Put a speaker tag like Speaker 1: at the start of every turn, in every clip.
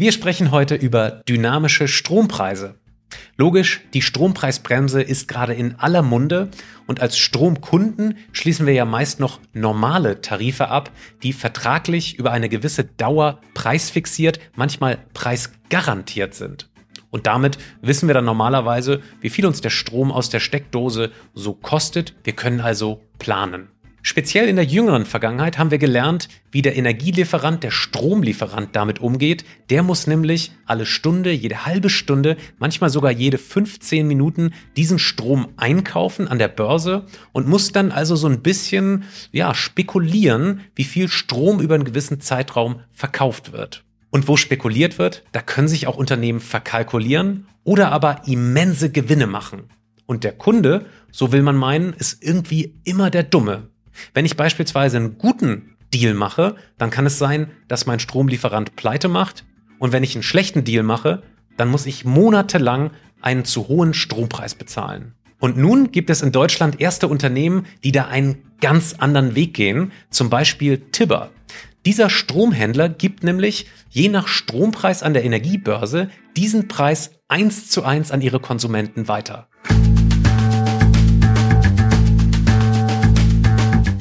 Speaker 1: Wir sprechen heute über dynamische Strompreise. Logisch, die Strompreisbremse ist gerade in aller Munde und als Stromkunden schließen wir ja meist noch normale Tarife ab, die vertraglich über eine gewisse Dauer preisfixiert, manchmal preisgarantiert sind. Und damit wissen wir dann normalerweise, wie viel uns der Strom aus der Steckdose so kostet. Wir können also planen. Speziell in der jüngeren Vergangenheit haben wir gelernt, wie der Energielieferant, der Stromlieferant damit umgeht. Der muss nämlich alle Stunde, jede halbe Stunde, manchmal sogar jede 15 Minuten diesen Strom einkaufen an der Börse und muss dann also so ein bisschen, ja, spekulieren, wie viel Strom über einen gewissen Zeitraum verkauft wird. Und wo spekuliert wird, da können sich auch Unternehmen verkalkulieren oder aber immense Gewinne machen. Und der Kunde, so will man meinen, ist irgendwie immer der Dumme. Wenn ich beispielsweise einen guten Deal mache, dann kann es sein, dass mein Stromlieferant pleite macht. Und wenn ich einen schlechten Deal mache, dann muss ich monatelang einen zu hohen Strompreis bezahlen. Und nun gibt es in Deutschland erste Unternehmen, die da einen ganz anderen Weg gehen, zum Beispiel Tibber. Dieser Stromhändler gibt nämlich je nach Strompreis an der Energiebörse diesen Preis eins zu eins an ihre Konsumenten weiter.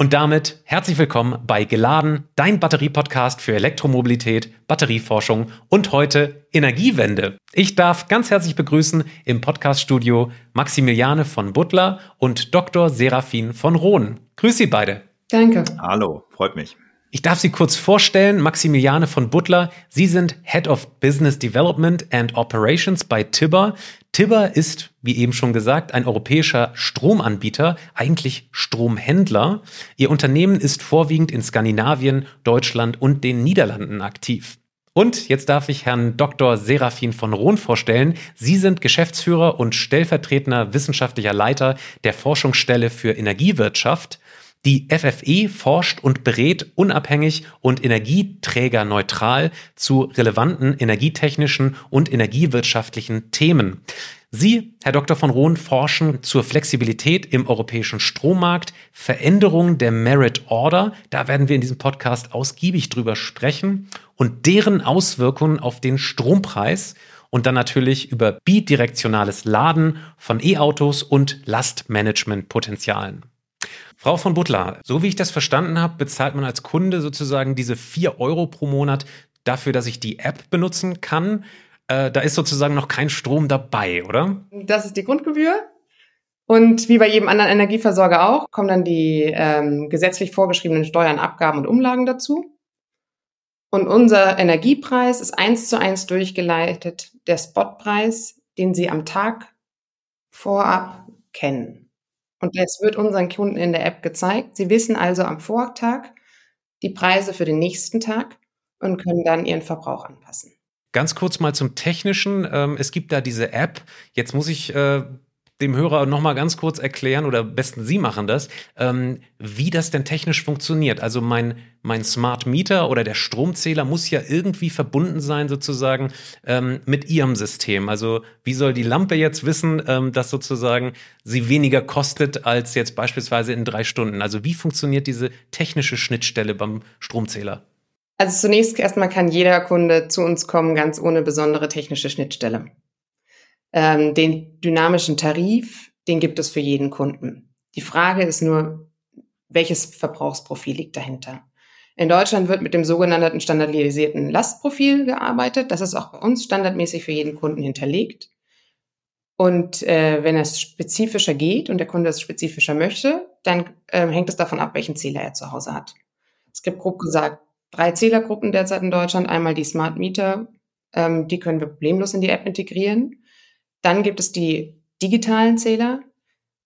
Speaker 1: Und damit herzlich willkommen bei Geladen, dein Batterie-Podcast für Elektromobilität, Batterieforschung und heute Energiewende. Ich darf ganz herzlich begrüßen im Podcast-Studio Maximiliane von Butler und Dr. Serafin von Rohn. Grüß Sie beide.
Speaker 2: Danke.
Speaker 3: Hallo, freut mich.
Speaker 1: Ich darf Sie kurz vorstellen, Maximiliane von Butler. Sie sind Head of Business Development and Operations bei Tibber. Tibber ist, wie eben schon gesagt, ein europäischer Stromanbieter, eigentlich Stromhändler. Ihr Unternehmen ist vorwiegend in Skandinavien, Deutschland und den Niederlanden aktiv. Und jetzt darf ich Herrn Dr. Serafin von Rohn vorstellen. Sie sind Geschäftsführer und stellvertretender wissenschaftlicher Leiter der Forschungsstelle für Energiewirtschaft. Die FFE forscht und berät unabhängig und energieträgerneutral zu relevanten energietechnischen und energiewirtschaftlichen Themen. Sie, Herr Dr. von Rohn, forschen zur Flexibilität im europäischen Strommarkt, Veränderung der Merit Order, da werden wir in diesem Podcast ausgiebig drüber sprechen, und deren Auswirkungen auf den Strompreis und dann natürlich über bidirektionales Laden von E-Autos und Lastmanagementpotenzialen. Frau von Butler, so wie ich das verstanden habe, bezahlt man als Kunde sozusagen diese vier Euro pro Monat dafür, dass ich die App benutzen kann. Äh, da ist sozusagen noch kein Strom dabei, oder?
Speaker 2: Das ist die Grundgebühr. Und wie bei jedem anderen Energieversorger auch, kommen dann die ähm, gesetzlich vorgeschriebenen Steuern, Abgaben und Umlagen dazu. Und unser Energiepreis ist eins zu eins durchgeleitet, der Spotpreis, den Sie am Tag vorab kennen. Und das wird unseren Kunden in der App gezeigt. Sie wissen also am Vortag die Preise für den nächsten Tag und können dann ihren Verbrauch anpassen.
Speaker 1: Ganz kurz mal zum Technischen. Ähm, es gibt da diese App. Jetzt muss ich äh, dem Hörer noch mal ganz kurz erklären oder besten Sie machen das, ähm, wie das denn technisch funktioniert. Also mein, mein Smart Meter oder der Stromzähler muss ja irgendwie verbunden sein sozusagen ähm, mit Ihrem System. Also wie soll die Lampe jetzt wissen, ähm, dass sozusagen sie weniger kostet als jetzt beispielsweise in drei Stunden? Also wie funktioniert diese technische Schnittstelle beim Stromzähler?
Speaker 2: Also zunächst erstmal kann jeder Kunde zu uns kommen, ganz ohne besondere technische Schnittstelle. Ähm, den dynamischen Tarif, den gibt es für jeden Kunden. Die Frage ist nur, welches Verbrauchsprofil liegt dahinter? In Deutschland wird mit dem sogenannten standardisierten Lastprofil gearbeitet. Das ist auch bei uns standardmäßig für jeden Kunden hinterlegt. Und äh, wenn es spezifischer geht und der Kunde es spezifischer möchte, dann äh, hängt es davon ab, welchen Zähler er zu Hause hat. Es gibt grob gesagt drei Zählergruppen derzeit in Deutschland. Einmal die Smart Meter, ähm, die können wir problemlos in die App integrieren. Dann gibt es die digitalen Zähler.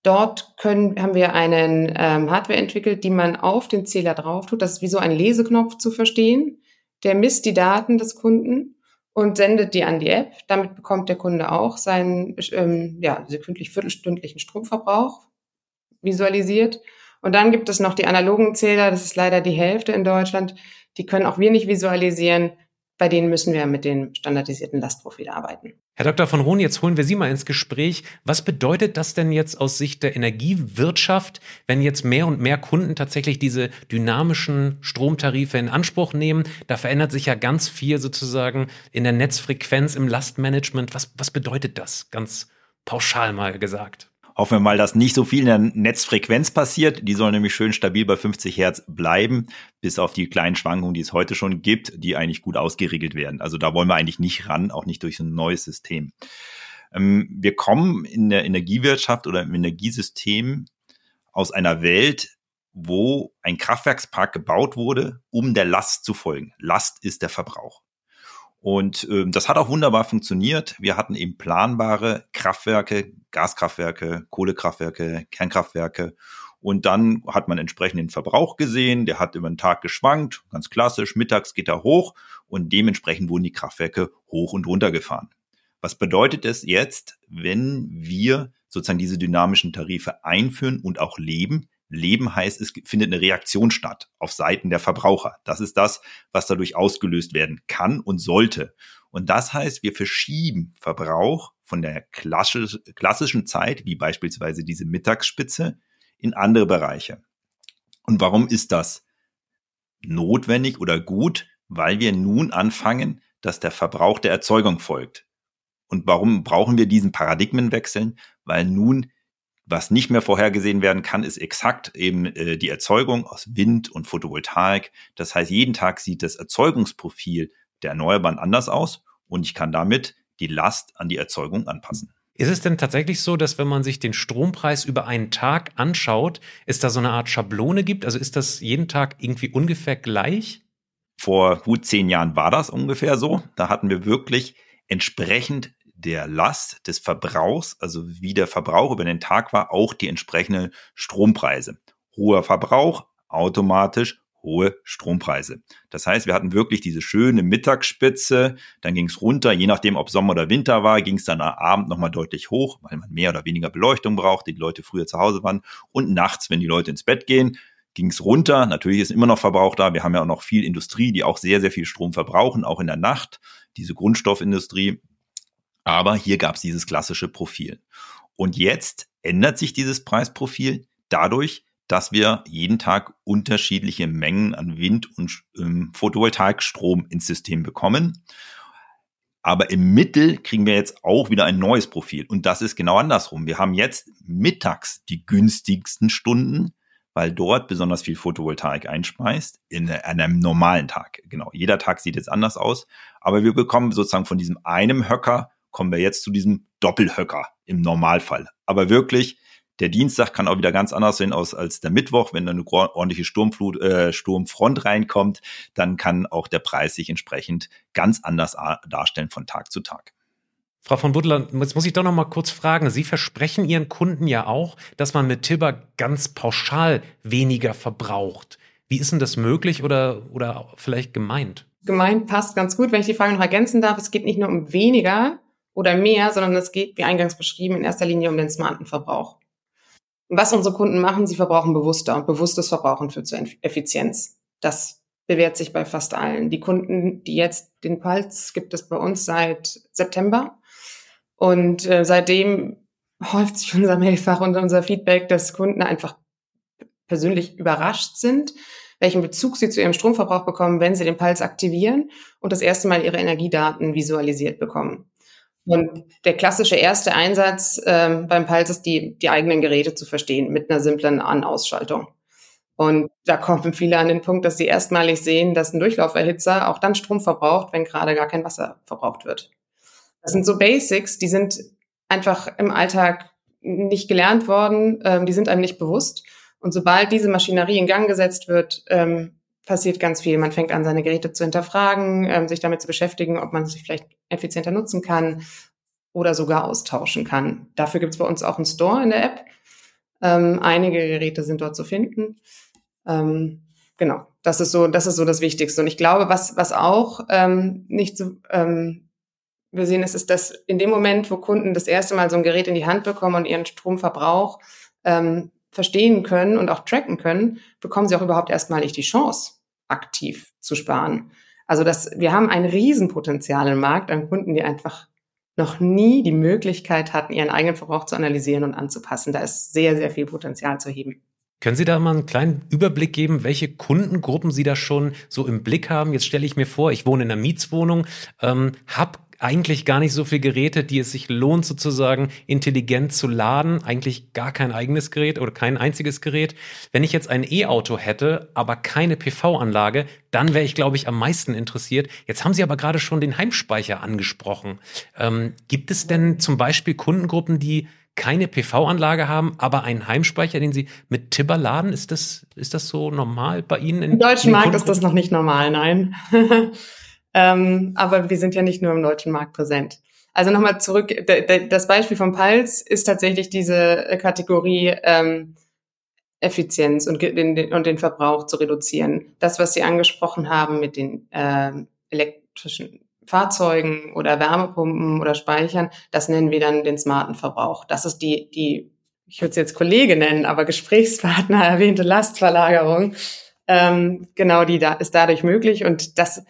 Speaker 2: Dort können, haben wir einen ähm, Hardware entwickelt, die man auf den Zähler drauf tut. Das ist wie so ein Leseknopf zu verstehen. Der misst die Daten des Kunden und sendet die an die App. Damit bekommt der Kunde auch seinen ähm, ja, sekündlich viertelstündlichen Stromverbrauch visualisiert Und dann gibt es noch die analogen Zähler, das ist leider die Hälfte in Deutschland. Die können auch wir nicht visualisieren. Bei denen müssen wir mit dem standardisierten Lastprofil arbeiten.
Speaker 1: Herr Dr. von Rohn, jetzt holen wir Sie mal ins Gespräch. Was bedeutet das denn jetzt aus Sicht der Energiewirtschaft, wenn jetzt mehr und mehr Kunden tatsächlich diese dynamischen Stromtarife in Anspruch nehmen? Da verändert sich ja ganz viel sozusagen in der Netzfrequenz, im Lastmanagement. Was, was bedeutet das ganz pauschal mal gesagt?
Speaker 3: Hoffen wir mal, dass nicht so viel in der Netzfrequenz passiert. Die soll nämlich schön stabil bei 50 Hertz bleiben, bis auf die kleinen Schwankungen, die es heute schon gibt, die eigentlich gut ausgeregelt werden. Also da wollen wir eigentlich nicht ran, auch nicht durch ein neues System. Ähm, wir kommen in der Energiewirtschaft oder im Energiesystem aus einer Welt, wo ein Kraftwerkspark gebaut wurde, um der Last zu folgen. Last ist der Verbrauch. Und ähm, das hat auch wunderbar funktioniert. Wir hatten eben planbare Kraftwerke, Gaskraftwerke, Kohlekraftwerke, Kernkraftwerke. Und dann hat man entsprechend den Verbrauch gesehen. Der hat über den Tag geschwankt, ganz klassisch. Mittags geht er hoch und dementsprechend wurden die Kraftwerke hoch und runter gefahren. Was bedeutet es jetzt, wenn wir sozusagen diese dynamischen Tarife einführen und auch leben? Leben heißt, es findet eine Reaktion statt auf Seiten der Verbraucher. Das ist das, was dadurch ausgelöst werden kann und sollte. Und das heißt, wir verschieben Verbrauch von der klassischen Zeit, wie beispielsweise diese Mittagsspitze, in andere Bereiche. Und warum ist das notwendig oder gut? Weil wir nun anfangen, dass der Verbrauch der Erzeugung folgt. Und warum brauchen wir diesen Paradigmenwechseln? Weil nun was nicht mehr vorhergesehen werden kann, ist exakt eben äh, die Erzeugung aus Wind und Photovoltaik. Das heißt, jeden Tag sieht das Erzeugungsprofil der Erneuerbaren anders aus und ich kann damit die Last an die Erzeugung anpassen.
Speaker 1: Ist es denn tatsächlich so, dass wenn man sich den Strompreis über einen Tag anschaut, es da so eine Art Schablone gibt? Also ist das jeden Tag irgendwie ungefähr gleich?
Speaker 3: Vor gut zehn Jahren war das ungefähr so. Da hatten wir wirklich entsprechend der Last des Verbrauchs, also wie der Verbrauch über den Tag war, auch die entsprechenden Strompreise. Hoher Verbrauch, automatisch hohe Strompreise. Das heißt, wir hatten wirklich diese schöne Mittagsspitze, dann ging es runter, je nachdem, ob Sommer oder Winter war, ging es dann am Abend nochmal deutlich hoch, weil man mehr oder weniger Beleuchtung braucht, die Leute früher zu Hause waren. Und nachts, wenn die Leute ins Bett gehen, ging es runter. Natürlich ist immer noch Verbrauch da. Wir haben ja auch noch viel Industrie, die auch sehr, sehr viel Strom verbrauchen, auch in der Nacht. Diese Grundstoffindustrie, aber hier gab es dieses klassische Profil. Und jetzt ändert sich dieses Preisprofil dadurch, dass wir jeden Tag unterschiedliche Mengen an Wind- und ähm, Photovoltaikstrom ins System bekommen. Aber im Mittel kriegen wir jetzt auch wieder ein neues Profil. Und das ist genau andersrum. Wir haben jetzt mittags die günstigsten Stunden, weil dort besonders viel Photovoltaik einspeist, in einem normalen Tag. Genau. Jeder Tag sieht jetzt anders aus. Aber wir bekommen sozusagen von diesem einem Höcker kommen wir jetzt zu diesem Doppelhöcker im Normalfall. Aber wirklich, der Dienstag kann auch wieder ganz anders sehen aus als der Mittwoch. Wenn da eine ordentliche Sturmflut, äh, Sturmfront reinkommt, dann kann auch der Preis sich entsprechend ganz anders darstellen von Tag zu Tag.
Speaker 1: Frau von Buttler, jetzt muss ich doch noch mal kurz fragen. Sie versprechen Ihren Kunden ja auch, dass man mit Tibber ganz pauschal weniger verbraucht. Wie ist denn das möglich oder, oder vielleicht gemeint?
Speaker 2: Gemeint passt ganz gut, wenn ich die Frage noch ergänzen darf. Es geht nicht nur um weniger, oder mehr, sondern es geht, wie eingangs beschrieben, in erster Linie um den smarten Verbrauch. Was unsere Kunden machen, sie verbrauchen bewusster und bewusstes Verbrauchen führt zur Effizienz. Das bewährt sich bei fast allen. Die Kunden, die jetzt den Puls gibt es bei uns seit September. Und äh, seitdem häuft sich unser Mailfach und unser Feedback, dass Kunden einfach persönlich überrascht sind, welchen Bezug sie zu ihrem Stromverbrauch bekommen, wenn sie den Puls aktivieren und das erste Mal ihre Energiedaten visualisiert bekommen. Und der klassische erste Einsatz ähm, beim Pulse ist, die, die eigenen Geräte zu verstehen mit einer simplen An-Ausschaltung. Und da kommen viele an den Punkt, dass sie erstmalig sehen, dass ein Durchlauferhitzer auch dann Strom verbraucht, wenn gerade gar kein Wasser verbraucht wird. Das sind so Basics, die sind einfach im Alltag nicht gelernt worden, ähm, die sind einem nicht bewusst. Und sobald diese Maschinerie in Gang gesetzt wird, ähm, passiert ganz viel. Man fängt an, seine Geräte zu hinterfragen, ähm, sich damit zu beschäftigen, ob man sie vielleicht effizienter nutzen kann oder sogar austauschen kann. Dafür gibt es bei uns auch einen Store in der App. Ähm, einige Geräte sind dort zu finden. Ähm, genau, das ist so, das ist so das Wichtigste. Und ich glaube, was was auch ähm, nicht so ähm, wir sehen, ist, ist, dass in dem Moment, wo Kunden das erste Mal so ein Gerät in die Hand bekommen und ihren Stromverbrauch ähm, verstehen können und auch tracken können, bekommen sie auch überhaupt erstmal nicht die Chance, aktiv zu sparen. Also das, wir haben ein Riesenpotenzial im Markt an Kunden, die einfach noch nie die Möglichkeit hatten, ihren eigenen Verbrauch zu analysieren und anzupassen. Da ist sehr, sehr viel Potenzial zu heben.
Speaker 1: Können Sie da mal einen kleinen Überblick geben, welche Kundengruppen Sie da schon so im Blick haben? Jetzt stelle ich mir vor, ich wohne in einer Mietswohnung, ähm, habe eigentlich gar nicht so viele Geräte, die es sich lohnt, sozusagen intelligent zu laden. Eigentlich gar kein eigenes Gerät oder kein einziges Gerät. Wenn ich jetzt ein E-Auto hätte, aber keine PV-Anlage, dann wäre ich, glaube ich, am meisten interessiert. Jetzt haben Sie aber gerade schon den Heimspeicher angesprochen. Ähm, gibt es denn zum Beispiel Kundengruppen, die keine PV-Anlage haben, aber einen Heimspeicher, den Sie mit Tibber laden? Ist das, ist das so normal bei Ihnen?
Speaker 2: In, Im deutschen Markt ist das noch nicht normal, nein. Ähm, aber wir sind ja nicht nur im deutschen Markt präsent. Also nochmal zurück, das Beispiel vom Pulse ist tatsächlich diese äh, Kategorie ähm, Effizienz und den, und den Verbrauch zu reduzieren. Das, was Sie angesprochen haben mit den ähm, elektrischen Fahrzeugen oder Wärmepumpen oder Speichern, das nennen wir dann den smarten Verbrauch. Das ist die, die ich würde es jetzt Kollege nennen, aber Gesprächspartner erwähnte Lastverlagerung. Ähm, genau, die da ist dadurch möglich und das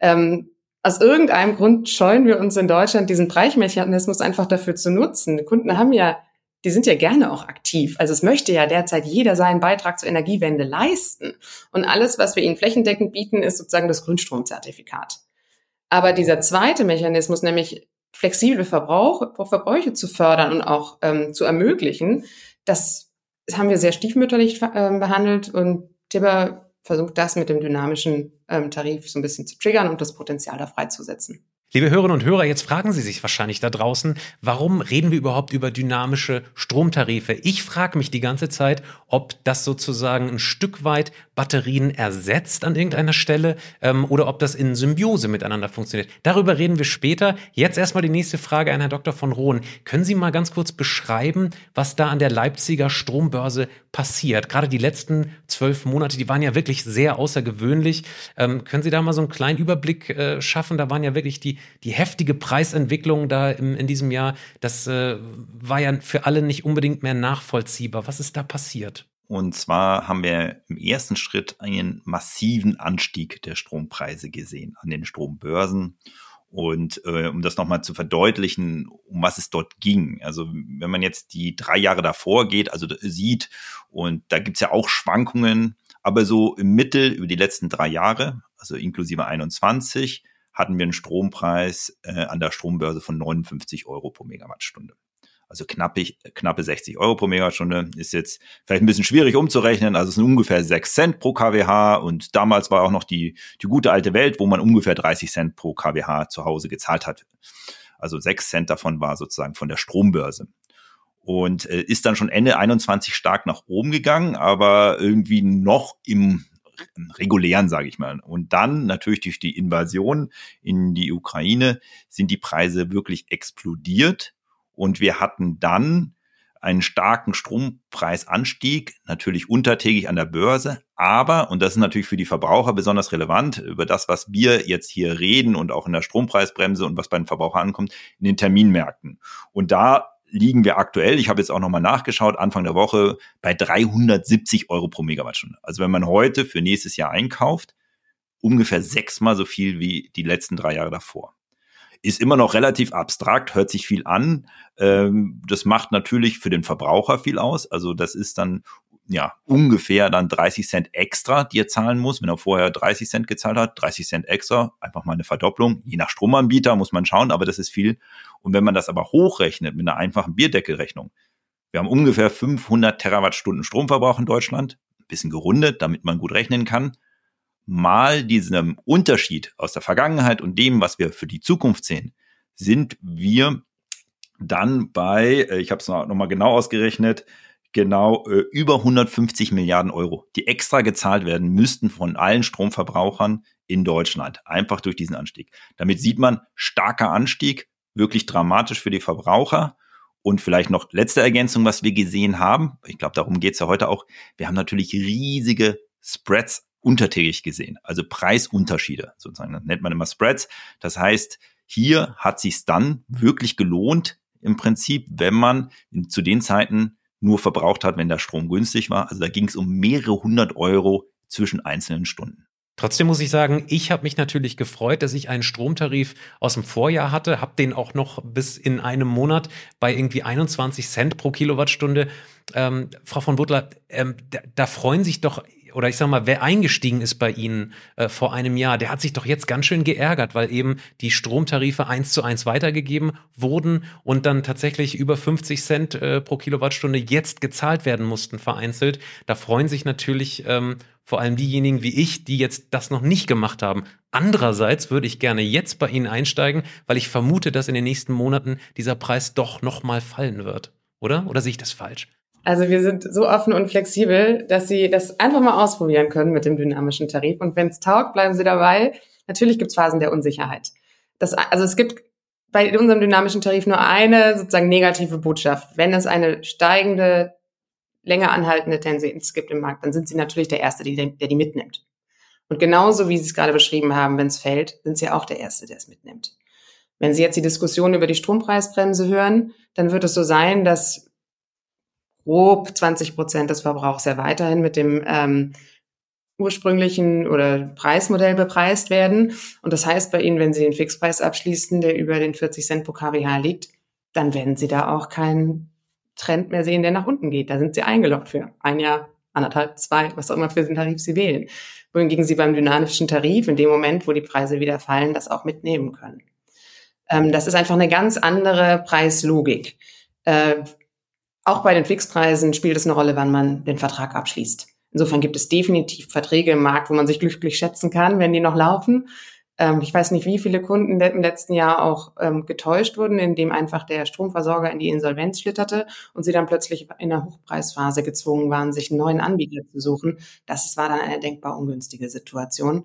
Speaker 2: ähm, aus irgendeinem Grund scheuen wir uns in Deutschland, diesen Preismechanismus einfach dafür zu nutzen. Die Kunden haben ja, die sind ja gerne auch aktiv. Also es möchte ja derzeit jeder seinen Beitrag zur Energiewende leisten. Und alles, was wir ihnen flächendeckend bieten, ist sozusagen das Grünstromzertifikat. Aber dieser zweite Mechanismus, nämlich flexible Verbrauch, Verbräuche zu fördern und auch ähm, zu ermöglichen, das haben wir sehr stiefmütterlich äh, behandelt und Tibber versucht das mit dem dynamischen ähm, Tarif so ein bisschen zu triggern und das Potenzial da freizusetzen.
Speaker 1: Liebe Hörerinnen und Hörer, jetzt fragen Sie sich wahrscheinlich da draußen, warum reden wir überhaupt über dynamische Stromtarife? Ich frage mich die ganze Zeit, ob das sozusagen ein Stück weit Batterien ersetzt an irgendeiner Stelle ähm, oder ob das in Symbiose miteinander funktioniert. Darüber reden wir später. Jetzt erstmal die nächste Frage an Herrn Dr. von Rohn. Können Sie mal ganz kurz beschreiben, was da an der Leipziger Strombörse passiert? Gerade die letzten zwölf Monate, die waren ja wirklich sehr außergewöhnlich. Ähm, können Sie da mal so einen kleinen Überblick äh, schaffen? Da waren ja wirklich die die, heftige Preisentwicklung da im, in diesem Jahr, das äh, war ja für alle nicht unbedingt mehr nachvollziehbar. Was ist da passiert?
Speaker 3: Und zwar haben wir im ersten Schritt einen massiven Anstieg der Strompreise gesehen an den Strombörsen. Und äh, um das nochmal zu verdeutlichen, um was es dort ging. Also wenn man jetzt die drei Jahre davor geht, also sieht, und da gibt's ja auch Schwankungen, aber so im Mittel über die letzten drei Jahre, also inklusive 21, hatten wir einen Strompreis äh, an der Strombörse von 59 Euro pro Megawattstunde. Also knappe, knappe 60 Euro pro Megawattstunde ist jetzt vielleicht ein bisschen schwierig umzurechnen. Also es sind ungefähr 6 Cent pro kWh und damals war auch noch die, die gute alte Welt, wo man ungefähr 30 Cent pro kWh zu Hause gezahlt hat. Also 6 Cent davon war sozusagen von der Strombörse. Und äh, ist dann schon Ende 21 stark nach oben gegangen, aber irgendwie noch im regulären, sage ich mal. Und dann natürlich durch die Invasion in die Ukraine sind die Preise wirklich explodiert und wir hatten dann einen starken Strompreisanstieg, natürlich untertägig an der Börse, aber, und das ist natürlich für die Verbraucher besonders relevant, über das, was wir jetzt hier reden und auch in der Strompreisbremse und was bei den Verbrauchern ankommt, in den Terminmärkten. Und da liegen wir aktuell, ich habe jetzt auch nochmal nachgeschaut, Anfang der Woche bei 370 Euro pro Megawattstunde. Also wenn man heute für nächstes Jahr einkauft, ungefähr sechsmal so viel wie die letzten drei Jahre davor. Ist immer noch relativ abstrakt, hört sich viel an. Ähm, das macht natürlich für den Verbraucher viel aus. Also das ist dann ja, ungefähr dann 30 Cent extra, die er zahlen muss. Wenn er vorher 30 Cent gezahlt hat, 30 Cent extra, einfach mal eine Verdopplung. Je nach Stromanbieter muss man schauen, aber das ist viel. Und wenn man das aber hochrechnet mit einer einfachen Bierdeckelrechnung, wir haben ungefähr 500 Terawattstunden Stromverbrauch in Deutschland, ein bisschen gerundet, damit man gut rechnen kann, mal diesem Unterschied aus der Vergangenheit und dem, was wir für die Zukunft sehen, sind wir dann bei, äh, ich habe es nochmal genau ausgerechnet, genau äh, über 150 Milliarden Euro, die extra gezahlt werden müssten von allen Stromverbrauchern in Deutschland, einfach durch diesen Anstieg. Damit sieht man, starker Anstieg, wirklich dramatisch für die Verbraucher. Und vielleicht noch letzte Ergänzung, was wir gesehen haben. Ich glaube, darum geht's ja heute auch. Wir haben natürlich riesige Spreads untertägig gesehen, also Preisunterschiede sozusagen. Das nennt man immer Spreads. Das heißt, hier hat sich dann wirklich gelohnt, im Prinzip, wenn man zu den Zeiten nur verbraucht hat, wenn der Strom günstig war. Also da ging es um mehrere hundert Euro zwischen einzelnen Stunden.
Speaker 1: Trotzdem muss ich sagen, ich habe mich natürlich gefreut, dass ich einen Stromtarif aus dem Vorjahr hatte, habe den auch noch bis in einem Monat bei irgendwie 21 Cent pro Kilowattstunde. Ähm, Frau von Butler, ähm, da, da, freuen sich doch oder ich sag mal, wer eingestiegen ist bei Ihnen äh, vor einem Jahr, der hat sich doch jetzt ganz schön geärgert, weil eben die Stromtarife eins zu eins weitergegeben wurden und dann tatsächlich über 50 Cent äh, pro Kilowattstunde jetzt gezahlt werden mussten, vereinzelt. Da freuen sich natürlich ähm, vor allem diejenigen wie ich, die jetzt das noch nicht gemacht haben. Andererseits würde ich gerne jetzt bei Ihnen einsteigen, weil ich vermute, dass in den nächsten Monaten dieser Preis doch nochmal fallen wird. Oder? Oder sehe ich das falsch?
Speaker 2: Also wir sind so offen und flexibel, dass Sie das einfach mal ausprobieren können mit dem dynamischen Tarif. Und wenn es taugt, bleiben Sie dabei. Natürlich gibt es Phasen der Unsicherheit. Das, also es gibt bei unserem dynamischen Tarif nur eine sozusagen negative Botschaft. Wenn es eine steigende, länger anhaltende Tendenz gibt im Markt, dann sind Sie natürlich der Erste, der die mitnimmt. Und genauso wie Sie es gerade beschrieben haben, wenn es fällt, sind Sie auch der Erste, der es mitnimmt. Wenn Sie jetzt die Diskussion über die Strompreisbremse hören, dann wird es so sein, dass grob 20 Prozent des Verbrauchs ja weiterhin mit dem ähm, ursprünglichen oder Preismodell bepreist werden. Und das heißt bei Ihnen, wenn Sie den Fixpreis abschließen, der über den 40 Cent pro kWh liegt, dann werden Sie da auch keinen Trend mehr sehen, der nach unten geht. Da sind Sie eingeloggt für ein Jahr, anderthalb, zwei, was auch immer für den Tarif Sie wählen. Wohingegen Sie beim dynamischen Tarif in dem Moment, wo die Preise wieder fallen, das auch mitnehmen können. Ähm, das ist einfach eine ganz andere Preislogik. Äh, auch bei den Fixpreisen spielt es eine Rolle, wann man den Vertrag abschließt. Insofern gibt es definitiv Verträge im Markt, wo man sich glücklich schätzen kann, wenn die noch laufen. Ähm, ich weiß nicht, wie viele Kunden im letzten Jahr auch ähm, getäuscht wurden, indem einfach der Stromversorger in die Insolvenz schlitterte und sie dann plötzlich in der Hochpreisphase gezwungen waren, sich einen neuen Anbieter zu suchen. Das war dann eine denkbar ungünstige Situation.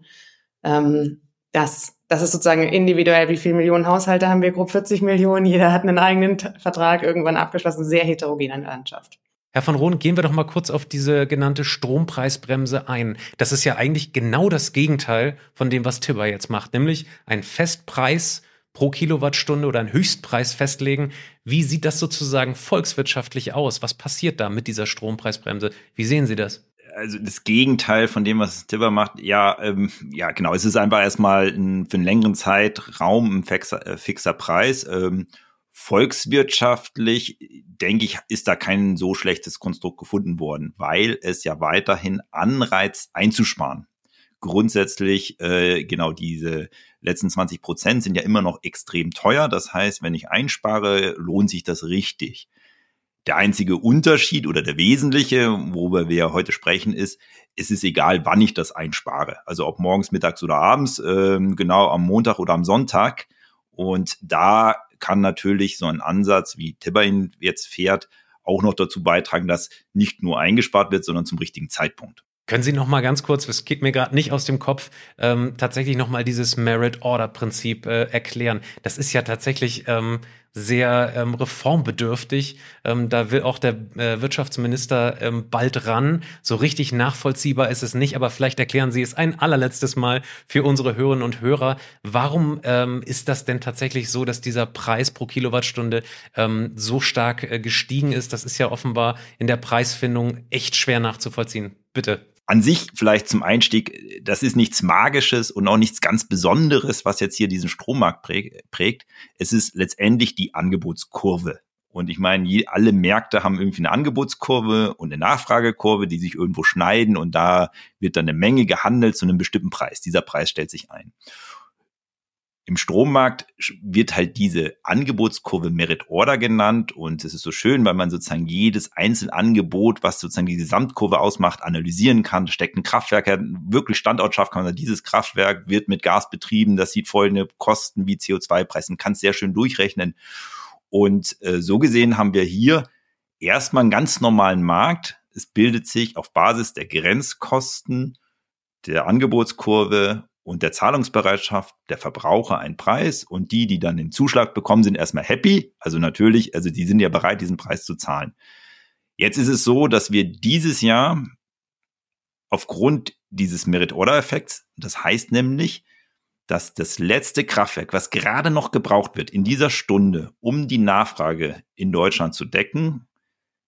Speaker 2: Ähm, das, das ist sozusagen individuell, wie viele Millionen Haushalte haben wir? Grob 40 Millionen. Jeder hat einen eigenen Vertrag irgendwann abgeschlossen. Sehr heterogene Landschaft.
Speaker 1: Herr von Rohn, gehen wir doch mal kurz auf diese genannte Strompreisbremse ein. Das ist ja eigentlich genau das Gegenteil von dem, was Tibber jetzt macht, nämlich ein Festpreis pro Kilowattstunde oder einen Höchstpreis festlegen. Wie sieht das sozusagen volkswirtschaftlich aus? Was passiert da mit dieser Strompreisbremse? Wie sehen Sie das?
Speaker 3: Also das Gegenteil von dem, was Tibber macht, ja, ähm, ja, genau. Es ist einfach erstmal ein, für einen längeren Zeitraum ein fixer, äh, fixer Preis. Ähm, volkswirtschaftlich, denke ich, ist da kein so schlechtes Konstrukt gefunden worden, weil es ja weiterhin anreizt, einzusparen. Grundsätzlich, äh, genau, diese letzten 20 Prozent sind ja immer noch extrem teuer. Das heißt, wenn ich einspare, lohnt sich das richtig. Der einzige Unterschied oder der wesentliche, worüber wir heute sprechen, ist, es ist egal, wann ich das einspare. Also ob morgens, mittags oder abends, ähm, genau am Montag oder am Sonntag. Und da kann natürlich so ein Ansatz, wie Tibber ihn jetzt fährt, auch noch dazu beitragen, dass nicht nur eingespart wird, sondern zum richtigen Zeitpunkt.
Speaker 1: Können Sie noch mal ganz kurz, das geht mir gerade nicht aus dem Kopf, ähm, tatsächlich noch mal dieses Merit-Order-Prinzip äh, erklären? Das ist ja tatsächlich ähm, sehr ähm, reformbedürftig. Ähm, da will auch der äh, Wirtschaftsminister ähm, bald ran. So richtig nachvollziehbar ist es nicht, aber vielleicht erklären Sie es ein allerletztes Mal für unsere Hörerinnen und Hörer. Warum ähm, ist das denn tatsächlich so, dass dieser Preis pro Kilowattstunde ähm, so stark äh, gestiegen ist? Das ist ja offenbar in der Preisfindung echt schwer nachzuvollziehen. Bitte
Speaker 3: an sich vielleicht zum Einstieg, das ist nichts Magisches und auch nichts ganz Besonderes, was jetzt hier diesen Strommarkt prägt. Es ist letztendlich die Angebotskurve. Und ich meine, alle Märkte haben irgendwie eine Angebotskurve und eine Nachfragekurve, die sich irgendwo schneiden und da wird dann eine Menge gehandelt zu einem bestimmten Preis. Dieser Preis stellt sich ein im Strommarkt wird halt diese Angebotskurve Merit Order genannt und es ist so schön, weil man sozusagen jedes einzelne Angebot, was sozusagen die Gesamtkurve ausmacht, analysieren kann. Steckt ein Kraftwerk, wirklich Standort schafft, kann man sagen, dieses Kraftwerk wird mit Gas betrieben, das sieht folgende Kosten wie CO2-Preisen, kann es sehr schön durchrechnen. Und äh, so gesehen haben wir hier erstmal einen ganz normalen Markt. Es bildet sich auf Basis der Grenzkosten der Angebotskurve und der Zahlungsbereitschaft der Verbraucher ein Preis und die, die dann den Zuschlag bekommen, sind erstmal happy. Also natürlich, also die sind ja bereit, diesen Preis zu zahlen. Jetzt ist es so, dass wir dieses Jahr aufgrund dieses Merit-Order-Effekts, das heißt nämlich, dass das letzte Kraftwerk, was gerade noch gebraucht wird in dieser Stunde, um die Nachfrage in Deutschland zu decken,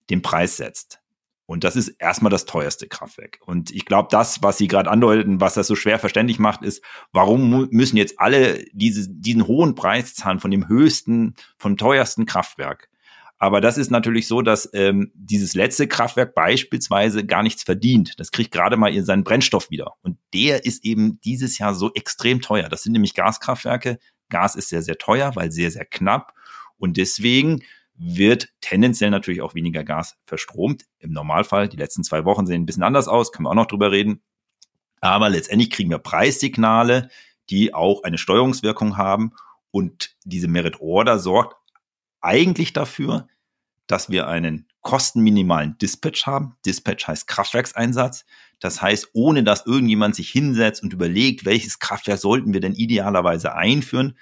Speaker 3: den Preis setzt. Und das ist erstmal das teuerste Kraftwerk. Und ich glaube, das, was Sie gerade andeuten, was das so schwer verständlich macht, ist, warum müssen jetzt alle diese, diesen hohen Preis zahlen von dem höchsten, vom teuersten Kraftwerk? Aber das ist natürlich so, dass ähm, dieses letzte Kraftwerk beispielsweise gar nichts verdient. Das kriegt gerade mal seinen Brennstoff wieder. Und der ist eben dieses Jahr so extrem teuer. Das sind nämlich Gaskraftwerke. Gas ist sehr, sehr teuer, weil sehr, sehr knapp. Und deswegen wird tendenziell natürlich auch weniger Gas verstromt. Im Normalfall, die letzten zwei Wochen sehen ein bisschen anders aus, können wir auch noch drüber reden. Aber letztendlich kriegen wir Preissignale, die auch eine Steuerungswirkung haben. Und diese Merit Order sorgt eigentlich dafür, dass wir einen kostenminimalen Dispatch haben. Dispatch heißt Kraftwerkseinsatz. Das heißt, ohne dass irgendjemand sich hinsetzt und überlegt, welches Kraftwerk sollten wir denn idealerweise einführen,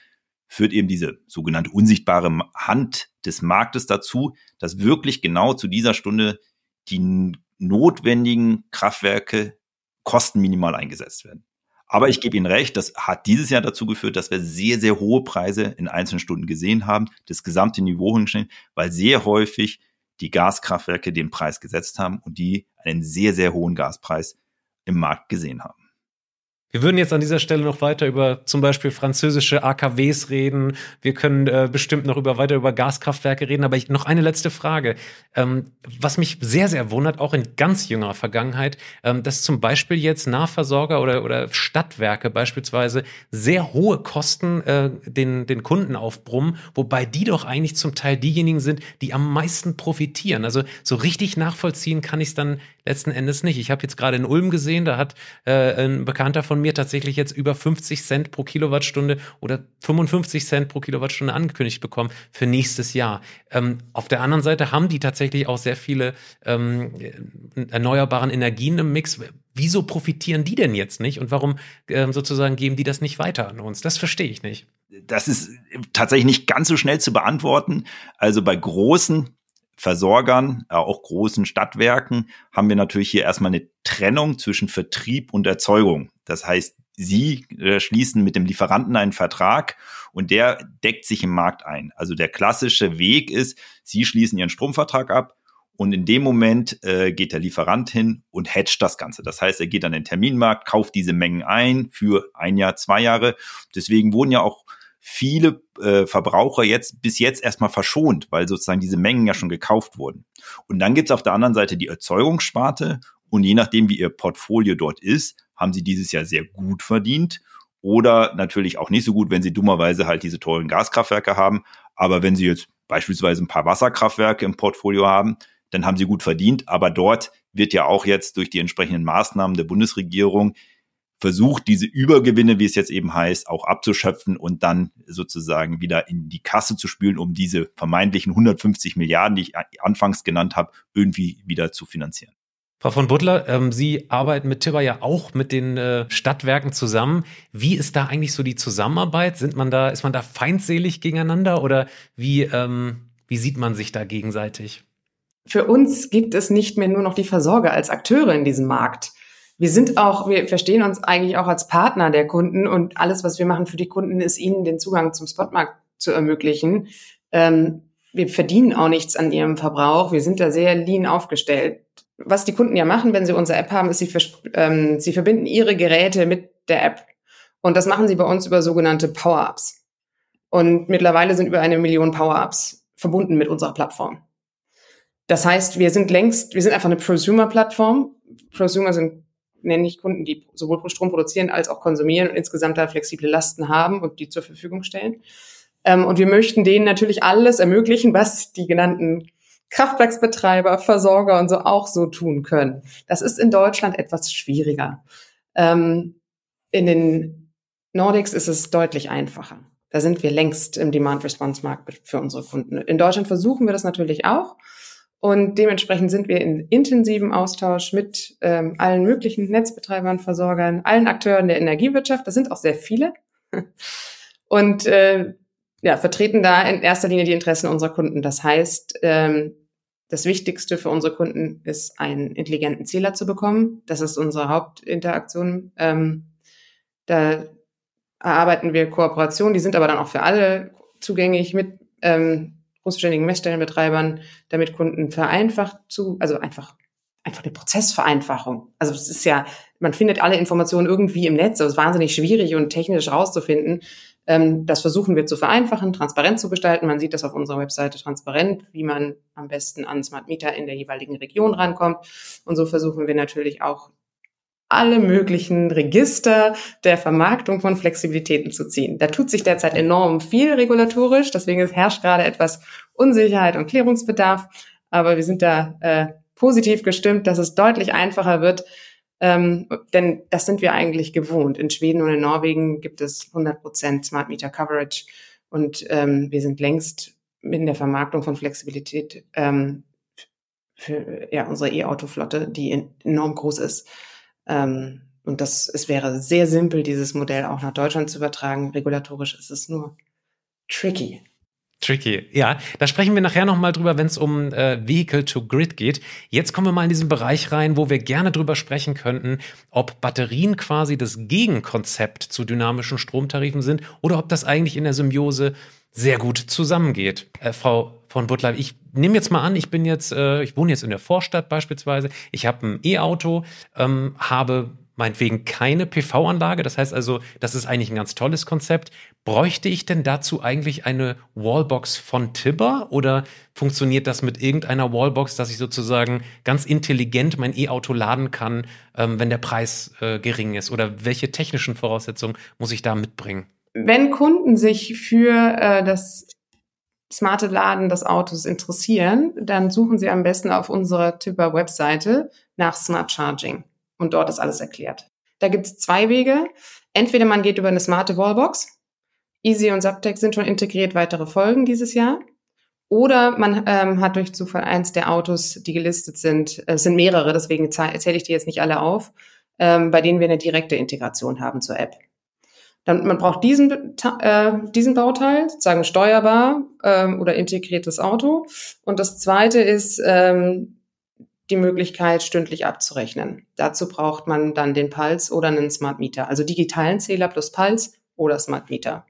Speaker 3: führt eben diese sogenannte unsichtbare Hand des Marktes dazu, dass wirklich genau zu dieser Stunde die notwendigen Kraftwerke kostenminimal eingesetzt werden. Aber ich gebe Ihnen recht, das hat dieses Jahr dazu geführt, dass wir sehr, sehr hohe Preise in einzelnen Stunden gesehen haben, das gesamte Niveau hinstellen, weil sehr häufig die Gaskraftwerke den Preis gesetzt haben und die einen sehr, sehr hohen Gaspreis im Markt gesehen haben.
Speaker 1: Wir würden jetzt an dieser Stelle noch weiter über zum Beispiel französische AKWs reden. Wir können äh, bestimmt noch über weiter über Gaskraftwerke reden. Aber ich, noch eine letzte Frage, ähm, was mich sehr sehr wundert, auch in ganz jüngerer Vergangenheit, ähm, dass zum Beispiel jetzt Nahversorger oder oder Stadtwerke beispielsweise sehr hohe Kosten äh, den den Kunden aufbrummen, wobei die doch eigentlich zum Teil diejenigen sind, die am meisten profitieren. Also so richtig nachvollziehen kann ich es dann letzten Endes nicht. Ich habe jetzt gerade in Ulm gesehen, da hat äh, ein Bekannter von mir tatsächlich jetzt über 50 Cent pro Kilowattstunde oder 55 Cent pro Kilowattstunde angekündigt bekommen für nächstes Jahr. Ähm, auf der anderen Seite haben die tatsächlich auch sehr viele ähm, erneuerbaren Energien im Mix. Wieso profitieren die denn jetzt nicht und warum ähm, sozusagen geben die das nicht weiter an uns? Das verstehe ich nicht.
Speaker 3: Das ist tatsächlich nicht ganz so schnell zu beantworten. Also bei großen Versorgern, äh, auch großen Stadtwerken, haben wir natürlich hier erstmal eine Trennung zwischen Vertrieb und Erzeugung. Das heißt, Sie äh, schließen mit dem Lieferanten einen Vertrag und der deckt sich im Markt ein. Also der klassische Weg ist, Sie schließen Ihren Stromvertrag ab und in dem Moment äh, geht der Lieferant hin und hedgt das Ganze. Das heißt, er geht an den Terminmarkt, kauft diese Mengen ein für ein Jahr, zwei Jahre. Deswegen wurden ja auch viele äh, Verbraucher jetzt bis jetzt erstmal verschont, weil sozusagen diese Mengen ja schon gekauft wurden. Und dann gibt's auf der anderen Seite die Erzeugungssparte und je nachdem, wie ihr Portfolio dort ist, haben sie dieses Jahr sehr gut verdient oder natürlich auch nicht so gut, wenn sie dummerweise halt diese teuren Gaskraftwerke haben. Aber wenn sie jetzt beispielsweise ein paar Wasserkraftwerke im Portfolio haben, dann haben sie gut verdient. Aber dort wird ja auch jetzt durch die entsprechenden Maßnahmen der Bundesregierung versucht, diese Übergewinne, wie es jetzt eben heißt, auch abzuschöpfen und dann sozusagen wieder in die Kasse zu spülen, um diese vermeintlichen 150 Milliarden, die ich anfangs genannt habe, irgendwie wieder zu finanzieren.
Speaker 1: Frau von Butler, ähm, Sie arbeiten mit Tibber ja auch mit den äh, Stadtwerken zusammen. Wie ist da eigentlich so die Zusammenarbeit? Sind man da, ist man da feindselig gegeneinander oder wie, ähm, wie sieht man sich da gegenseitig?
Speaker 2: Für uns gibt es nicht mehr nur noch die Versorger als Akteure in diesem Markt wir sind auch, wir verstehen uns eigentlich auch als Partner der Kunden und alles, was wir machen für die Kunden, ist ihnen den Zugang zum Spotmarkt zu ermöglichen. Ähm, wir verdienen auch nichts an ihrem Verbrauch. Wir sind da sehr lean aufgestellt. Was die Kunden ja machen, wenn sie unsere App haben, ist, sie, ähm, sie verbinden ihre Geräte mit der App. Und das machen sie bei uns über sogenannte Power-Ups. Und mittlerweile sind über eine Million Power-Ups verbunden mit unserer Plattform. Das heißt, wir sind längst, wir sind einfach eine Prosumer-Plattform. Prosumer sind nenne ich Kunden, die sowohl Strom produzieren als auch konsumieren und insgesamt da flexible Lasten haben und die zur Verfügung stellen. Ähm, und wir möchten denen natürlich alles ermöglichen, was die genannten Kraftwerksbetreiber, Versorger und so auch so tun können. Das ist in Deutschland etwas schwieriger. Ähm, in den Nordics ist es deutlich einfacher. Da sind wir längst im Demand-Response-Markt für unsere Kunden. In Deutschland versuchen wir das natürlich auch. Und dementsprechend sind wir in intensivem Austausch mit ähm, allen möglichen Netzbetreibern, Versorgern, allen Akteuren der Energiewirtschaft. Das sind auch sehr viele. Und äh, ja, vertreten da in erster Linie die Interessen unserer Kunden. Das heißt, ähm, das Wichtigste für unsere Kunden ist, einen intelligenten Zähler zu bekommen. Das ist unsere Hauptinteraktion. Ähm, da erarbeiten wir Kooperationen, die sind aber dann auch für alle zugänglich mit ähm, großständigen Messstellenbetreibern, damit Kunden vereinfacht zu, also einfach einfach eine Prozessvereinfachung. Also es ist ja, man findet alle Informationen irgendwie im Netz, aber es ist wahnsinnig schwierig und technisch rauszufinden. Ähm, das versuchen wir zu vereinfachen, transparent zu gestalten. Man sieht das auf unserer Webseite transparent, wie man am besten an Smart Meter in der jeweiligen Region rankommt. Und so versuchen wir natürlich auch alle möglichen Register der Vermarktung von Flexibilitäten zu ziehen. Da tut sich derzeit enorm viel regulatorisch, deswegen herrscht gerade etwas Unsicherheit und Klärungsbedarf. Aber wir sind da äh, positiv gestimmt, dass es deutlich einfacher wird, ähm, denn das sind wir eigentlich gewohnt. In Schweden und in Norwegen gibt es 100% Smart Meter Coverage und ähm, wir sind längst in der Vermarktung von Flexibilität ähm, für ja, unsere E-Auto-Flotte, die enorm groß ist. Ähm, und das, es wäre sehr simpel, dieses Modell auch nach Deutschland zu übertragen. Regulatorisch ist es nur tricky.
Speaker 1: Tricky, ja. Da sprechen wir nachher nochmal drüber, wenn es um äh, Vehicle to Grid geht. Jetzt kommen wir mal in diesen Bereich rein, wo wir gerne drüber sprechen könnten, ob Batterien quasi das Gegenkonzept zu dynamischen Stromtarifen sind oder ob das eigentlich in der Symbiose sehr gut zusammengeht. Äh, Frau von Butler, ich nehme jetzt mal an, ich bin jetzt, äh, ich wohne jetzt in der Vorstadt beispielsweise, ich habe ein E-Auto, ähm, habe meinetwegen keine PV-Anlage. Das heißt also, das ist eigentlich ein ganz tolles Konzept. Bräuchte ich denn dazu eigentlich eine Wallbox von Tibber oder funktioniert das mit irgendeiner Wallbox, dass ich sozusagen ganz intelligent mein E-Auto laden kann, ähm, wenn der Preis äh, gering ist? Oder welche technischen Voraussetzungen muss ich da mitbringen?
Speaker 2: Wenn Kunden sich für äh, das smarte Laden des Autos interessieren, dann suchen sie am besten auf unserer Tibber Webseite nach Smart Charging und dort ist alles erklärt. Da gibt es zwei Wege. Entweder man geht über eine smarte Wallbox. Easy und Subtech sind schon integriert, weitere Folgen dieses Jahr. Oder man ähm, hat durch Zufall eins der Autos, die gelistet sind, es äh, sind mehrere, deswegen erzähle ich die jetzt nicht alle auf, ähm, bei denen wir eine direkte Integration haben zur App. Dann, man braucht diesen, äh, diesen Bauteil, sozusagen steuerbar ähm, oder integriertes Auto. Und das zweite ist ähm, die Möglichkeit, stündlich abzurechnen. Dazu braucht man dann den Puls oder einen Smart Meter, also digitalen Zähler plus Puls oder Smart Meter.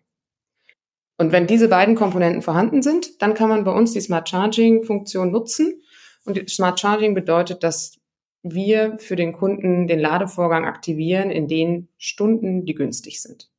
Speaker 2: Und wenn diese beiden Komponenten vorhanden sind, dann kann man bei uns die Smart Charging Funktion nutzen. Und Smart Charging bedeutet, dass wir für den Kunden den Ladevorgang aktivieren in den Stunden, die günstig sind.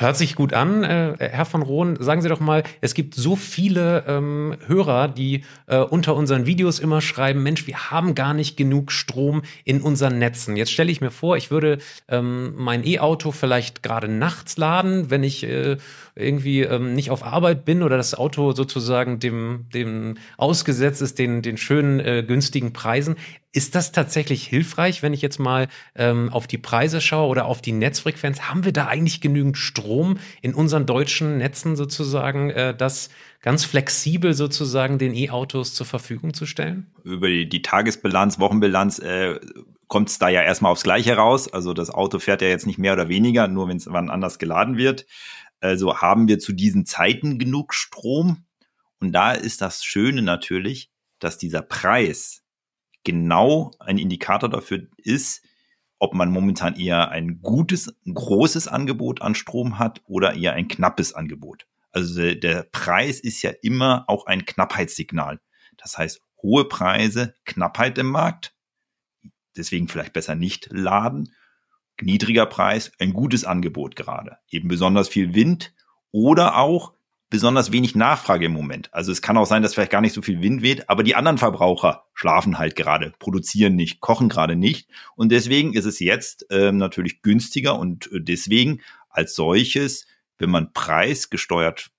Speaker 1: Hört sich gut an. Äh, Herr von Rohn, sagen Sie doch mal, es gibt so viele ähm, Hörer, die äh, unter unseren Videos immer schreiben, Mensch, wir haben gar nicht genug Strom in unseren Netzen. Jetzt stelle ich mir vor, ich würde ähm, mein E-Auto vielleicht gerade nachts laden, wenn ich äh, irgendwie ähm, nicht auf Arbeit bin oder das Auto sozusagen dem, dem ausgesetzt ist, den, den schönen, äh, günstigen Preisen. Ist das tatsächlich hilfreich, wenn ich jetzt mal ähm, auf die Preise schaue oder auf die Netzfrequenz? Haben wir da eigentlich genügend Strom in unseren deutschen Netzen sozusagen, äh, das ganz flexibel sozusagen den E-Autos zur Verfügung zu stellen?
Speaker 3: Über die, die Tagesbilanz, Wochenbilanz äh, kommt es da ja erstmal aufs Gleiche raus. Also das Auto fährt ja jetzt nicht mehr oder weniger, nur wenn es wann anders geladen wird. Also haben wir zu diesen Zeiten genug Strom. Und da ist das Schöne natürlich, dass dieser Preis genau ein Indikator dafür ist, ob man momentan eher ein gutes, großes Angebot an Strom hat oder eher ein knappes Angebot. Also der Preis ist ja immer auch ein Knappheitssignal. Das heißt, hohe Preise, Knappheit im Markt, deswegen vielleicht besser nicht laden. Niedriger Preis, ein gutes Angebot gerade. Eben besonders viel Wind oder auch besonders wenig Nachfrage im Moment. Also es kann auch sein, dass vielleicht gar nicht so viel Wind weht, aber die anderen Verbraucher schlafen halt gerade, produzieren nicht, kochen gerade nicht. Und deswegen ist es jetzt ähm, natürlich günstiger und äh, deswegen als solches, wenn man preisgesteuert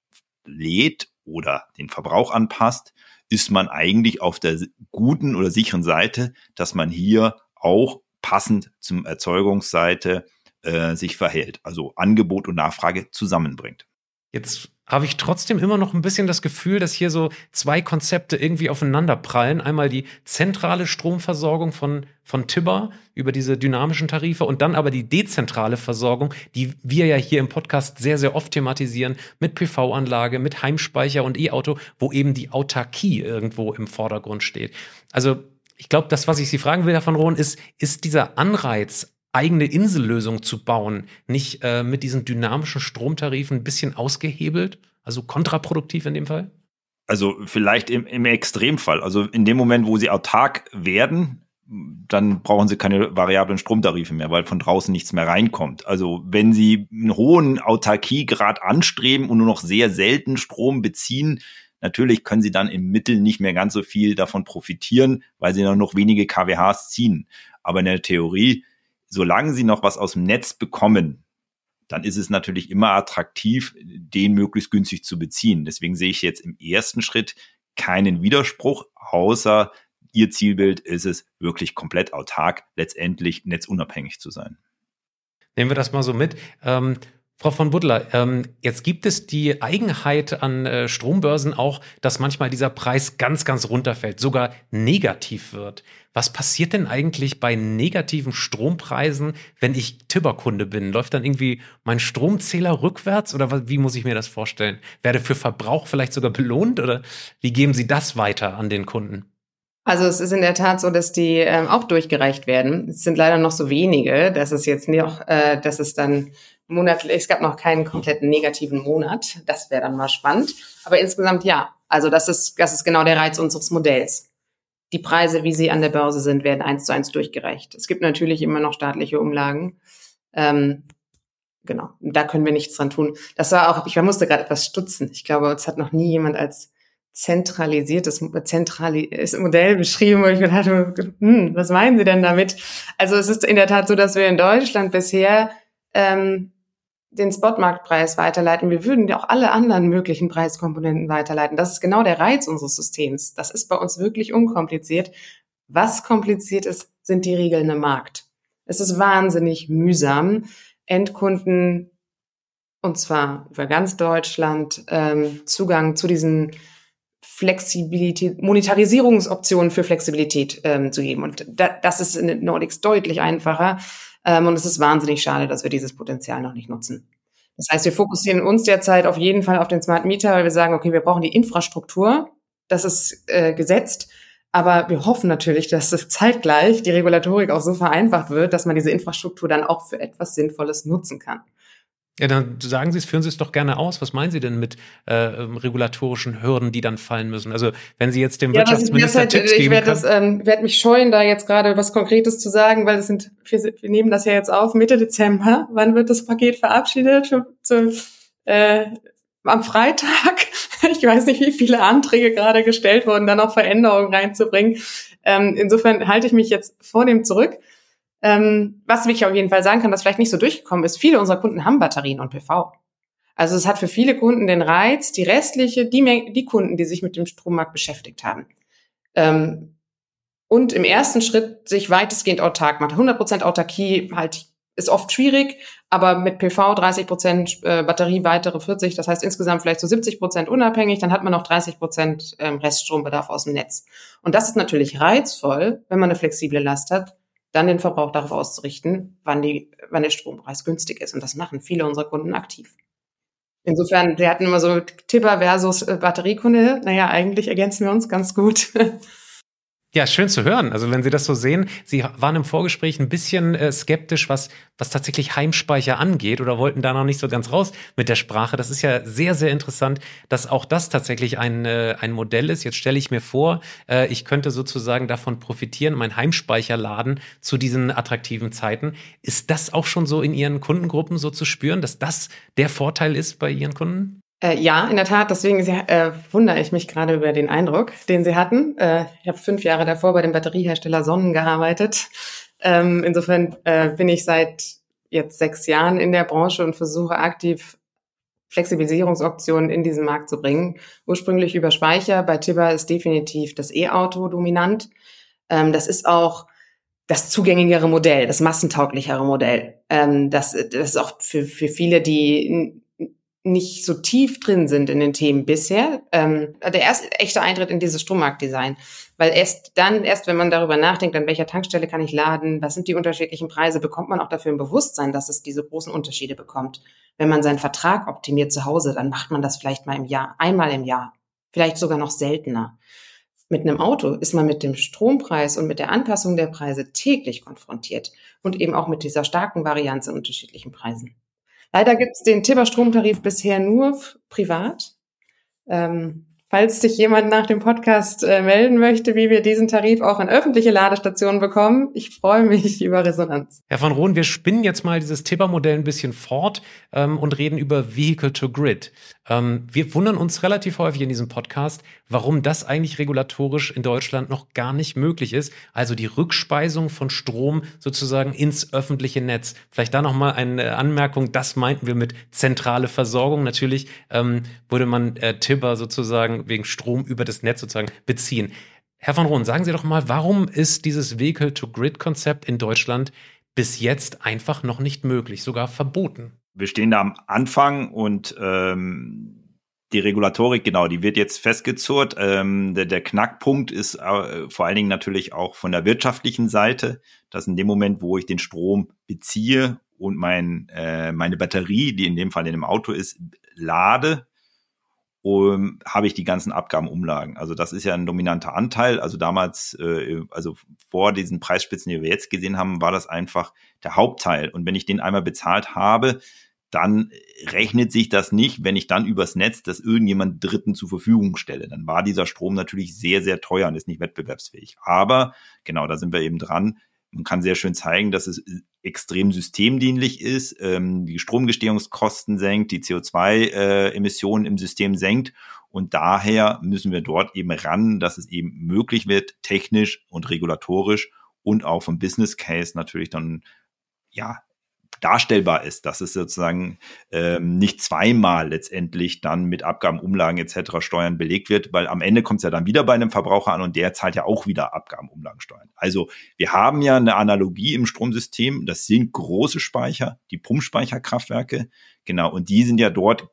Speaker 3: lädt oder den Verbrauch anpasst, ist man eigentlich auf der guten oder sicheren Seite, dass man hier auch passend zum Erzeugungsseite äh, sich verhält. Also Angebot und Nachfrage zusammenbringt.
Speaker 1: Jetzt habe ich trotzdem immer noch ein bisschen das Gefühl, dass hier so zwei Konzepte irgendwie aufeinander prallen. Einmal die zentrale Stromversorgung von, von Tibber über diese dynamischen Tarife und dann aber die dezentrale Versorgung, die wir ja hier im Podcast sehr, sehr oft thematisieren, mit PV-Anlage, mit Heimspeicher und E-Auto, wo eben die Autarkie irgendwo im Vordergrund steht. Also ich glaube, das, was ich Sie fragen will, Herr von Rohn, ist, ist dieser Anreiz, eigene Insellösung zu bauen, nicht äh, mit diesen dynamischen Stromtarifen ein bisschen ausgehebelt, also kontraproduktiv in dem Fall?
Speaker 3: Also vielleicht im, im Extremfall. Also in dem Moment, wo sie autark werden, dann brauchen sie keine variablen Stromtarife mehr, weil von draußen nichts mehr reinkommt. Also wenn sie einen hohen Autarkiegrad anstreben und nur noch sehr selten Strom beziehen, natürlich können sie dann im Mittel nicht mehr ganz so viel davon profitieren, weil sie dann noch wenige kWhs ziehen. Aber in der Theorie, solange sie noch was aus dem Netz bekommen, dann ist es natürlich immer attraktiv, den möglichst günstig zu beziehen. Deswegen sehe ich jetzt im ersten Schritt keinen Widerspruch, außer ihr Zielbild ist es, wirklich komplett autark, letztendlich netzunabhängig zu sein.
Speaker 1: Nehmen wir das mal so mit. Ähm, Frau von Buddler, ähm, jetzt gibt es die Eigenheit an äh, Strombörsen auch, dass manchmal dieser Preis ganz, ganz runterfällt, sogar negativ wird. Was passiert denn eigentlich bei negativen Strompreisen, wenn ich Tibber-Kunde bin? Läuft dann irgendwie mein Stromzähler rückwärts oder wie muss ich mir das vorstellen? Werde für Verbrauch vielleicht sogar belohnt oder wie geben Sie das weiter an den Kunden?
Speaker 2: Also es ist in der Tat so, dass die ähm, auch durchgereicht werden. Es sind leider noch so wenige, dass es jetzt noch, äh, dass es dann monatlich, es gab noch keinen kompletten negativen Monat. Das wäre dann mal spannend. Aber insgesamt ja. Also das ist, das ist genau der Reiz unseres Modells. Die Preise, wie sie an der Börse sind, werden eins zu eins durchgereicht. Es gibt natürlich immer noch staatliche Umlagen. Ähm, genau, da können wir nichts dran tun. Das war auch, ich musste gerade etwas stutzen. Ich glaube, es hat noch nie jemand als zentralisiertes zentrales Modell beschrieben, wo ich gedacht habe, hm, was meinen Sie denn damit? Also es ist in der Tat so, dass wir in Deutschland bisher ähm, den Spotmarktpreis weiterleiten. Wir würden ja auch alle anderen möglichen Preiskomponenten weiterleiten. Das ist genau der Reiz unseres Systems. Das ist bei uns wirklich unkompliziert. Was kompliziert ist, sind die Regeln im Markt. Es ist wahnsinnig mühsam, Endkunden und zwar über ganz Deutschland ähm, Zugang zu diesen Flexibilität, Monetarisierungsoptionen für Flexibilität ähm, zu geben. Und da, das ist in den Nordics deutlich einfacher. Ähm, und es ist wahnsinnig schade, dass wir dieses Potenzial noch nicht nutzen. Das heißt, wir fokussieren uns derzeit auf jeden Fall auf den Smart Meter, weil wir sagen, okay, wir brauchen die Infrastruktur. Das ist äh, gesetzt. Aber wir hoffen natürlich, dass zeitgleich die Regulatorik auch so vereinfacht wird, dass man diese Infrastruktur dann auch für etwas Sinnvolles nutzen kann.
Speaker 1: Ja, dann sagen Sie es, führen Sie es doch gerne aus. Was meinen Sie denn mit äh, regulatorischen Hürden, die dann fallen müssen? Also wenn Sie jetzt dem ja, Wirtschaftsminister halt, Tipps
Speaker 2: ich
Speaker 1: geben
Speaker 2: werde ähm, werd mich scheuen, da jetzt gerade was Konkretes zu sagen, weil das sind, wir, wir, nehmen das ja jetzt auf Mitte Dezember. Wann wird das Paket verabschiedet? Für, zu, äh, am Freitag. Ich weiß nicht, wie viele Anträge gerade gestellt wurden, da noch Veränderungen reinzubringen. Ähm, insofern halte ich mich jetzt vor dem zurück. Ähm, was ich auf jeden Fall sagen kann, das vielleicht nicht so durchgekommen ist, viele unserer Kunden haben Batterien und PV. Also es hat für viele Kunden den Reiz, die restliche, die, die Kunden, die sich mit dem Strommarkt beschäftigt haben. Ähm, und im ersten Schritt sich weitestgehend autark macht. 100% Autarkie halt ist oft schwierig, aber mit PV 30% äh, Batterie weitere 40, das heißt insgesamt vielleicht so 70% unabhängig, dann hat man noch 30% ähm, Reststrombedarf aus dem Netz. Und das ist natürlich reizvoll, wenn man eine flexible Last hat, dann den Verbrauch darauf auszurichten, wann, die, wann der Strompreis günstig ist. Und das machen viele unserer Kunden aktiv. Insofern, wir hatten immer so Tipper versus äh, Batteriekunde. Naja, eigentlich ergänzen wir uns ganz gut.
Speaker 1: Ja, schön zu hören. Also wenn Sie das so sehen, Sie waren im Vorgespräch ein bisschen äh, skeptisch, was, was tatsächlich Heimspeicher angeht oder wollten da noch nicht so ganz raus mit der Sprache. Das ist ja sehr, sehr interessant, dass auch das tatsächlich ein, äh, ein Modell ist. Jetzt stelle ich mir vor, äh, ich könnte sozusagen davon profitieren, mein Heimspeicher laden zu diesen attraktiven Zeiten. Ist das auch schon so in Ihren Kundengruppen so zu spüren, dass das der Vorteil ist bei Ihren Kunden?
Speaker 2: Äh, ja, in der Tat. Deswegen äh, wundere ich mich gerade über den Eindruck, den Sie hatten. Äh, ich habe fünf Jahre davor bei dem Batteriehersteller Sonnen gearbeitet. Ähm, insofern äh, bin ich seit jetzt sechs Jahren in der Branche und versuche aktiv Flexibilisierungsoptionen in diesen Markt zu bringen. Ursprünglich über Speicher. Bei Tibber ist definitiv das E-Auto dominant. Ähm, das ist auch das zugängigere Modell, das massentauglichere Modell. Ähm, das, das ist auch für, für viele, die nicht so tief drin sind in den Themen bisher, ähm, der erste echte Eintritt in dieses Strommarktdesign. Weil erst dann, erst wenn man darüber nachdenkt, an welcher Tankstelle kann ich laden, was sind die unterschiedlichen Preise, bekommt man auch dafür ein Bewusstsein, dass es diese großen Unterschiede bekommt. Wenn man seinen Vertrag optimiert zu Hause, dann macht man das vielleicht mal im Jahr, einmal im Jahr, vielleicht sogar noch seltener. Mit einem Auto ist man mit dem Strompreis und mit der Anpassung der Preise täglich konfrontiert und eben auch mit dieser starken Varianz in unterschiedlichen Preisen. Leider gibt es den Tibber Stromtarif bisher nur privat. Ähm, falls sich jemand nach dem Podcast äh, melden möchte, wie wir diesen Tarif auch in öffentliche Ladestationen bekommen, ich freue mich über Resonanz.
Speaker 1: Herr von Rohn, wir spinnen jetzt mal dieses Tibber-Modell ein bisschen fort ähm, und reden über Vehicle to Grid. Ähm, wir wundern uns relativ häufig in diesem Podcast, warum das eigentlich regulatorisch in Deutschland noch gar nicht möglich ist. Also die Rückspeisung von Strom sozusagen ins öffentliche Netz. Vielleicht da nochmal eine Anmerkung. Das meinten wir mit zentrale Versorgung. Natürlich ähm, würde man äh, Tibber sozusagen wegen Strom über das Netz sozusagen beziehen. Herr von Rohn, sagen Sie doch mal, warum ist dieses Vehicle-to-Grid-Konzept in Deutschland bis jetzt einfach noch nicht möglich, sogar verboten?
Speaker 3: Wir stehen da am Anfang und ähm, die Regulatorik, genau, die wird jetzt festgezurrt. Ähm, der, der Knackpunkt ist äh, vor allen Dingen natürlich auch von der wirtschaftlichen Seite, dass in dem Moment, wo ich den Strom beziehe und mein, äh, meine Batterie, die in dem Fall in dem Auto ist, lade, um, habe ich die ganzen Abgabenumlagen. Also das ist ja ein dominanter Anteil. Also damals, äh, also vor diesen Preisspitzen, die wir jetzt gesehen haben, war das einfach der Hauptteil. Und wenn ich den einmal bezahlt habe, dann rechnet sich das nicht, wenn ich dann übers Netz das irgendjemand Dritten zur Verfügung stelle. Dann war dieser Strom natürlich sehr, sehr teuer und ist nicht wettbewerbsfähig. Aber genau, da sind wir eben dran. Man kann sehr schön zeigen, dass es extrem systemdienlich ist, ähm, die Stromgestehungskosten senkt, die CO2-Emissionen äh, im System senkt. Und daher müssen wir dort eben ran, dass es eben möglich wird, technisch und regulatorisch und auch vom Business Case natürlich dann ja darstellbar ist, dass es sozusagen ähm, nicht zweimal letztendlich dann mit Abgaben, Umlagen etc. Steuern belegt wird, weil am Ende kommt es ja dann wieder bei einem Verbraucher an und der zahlt ja auch wieder Abgaben, Umlagen, Steuern. Also wir haben ja eine Analogie im Stromsystem, das sind große Speicher, die Pumpspeicherkraftwerke, genau, und die sind ja dort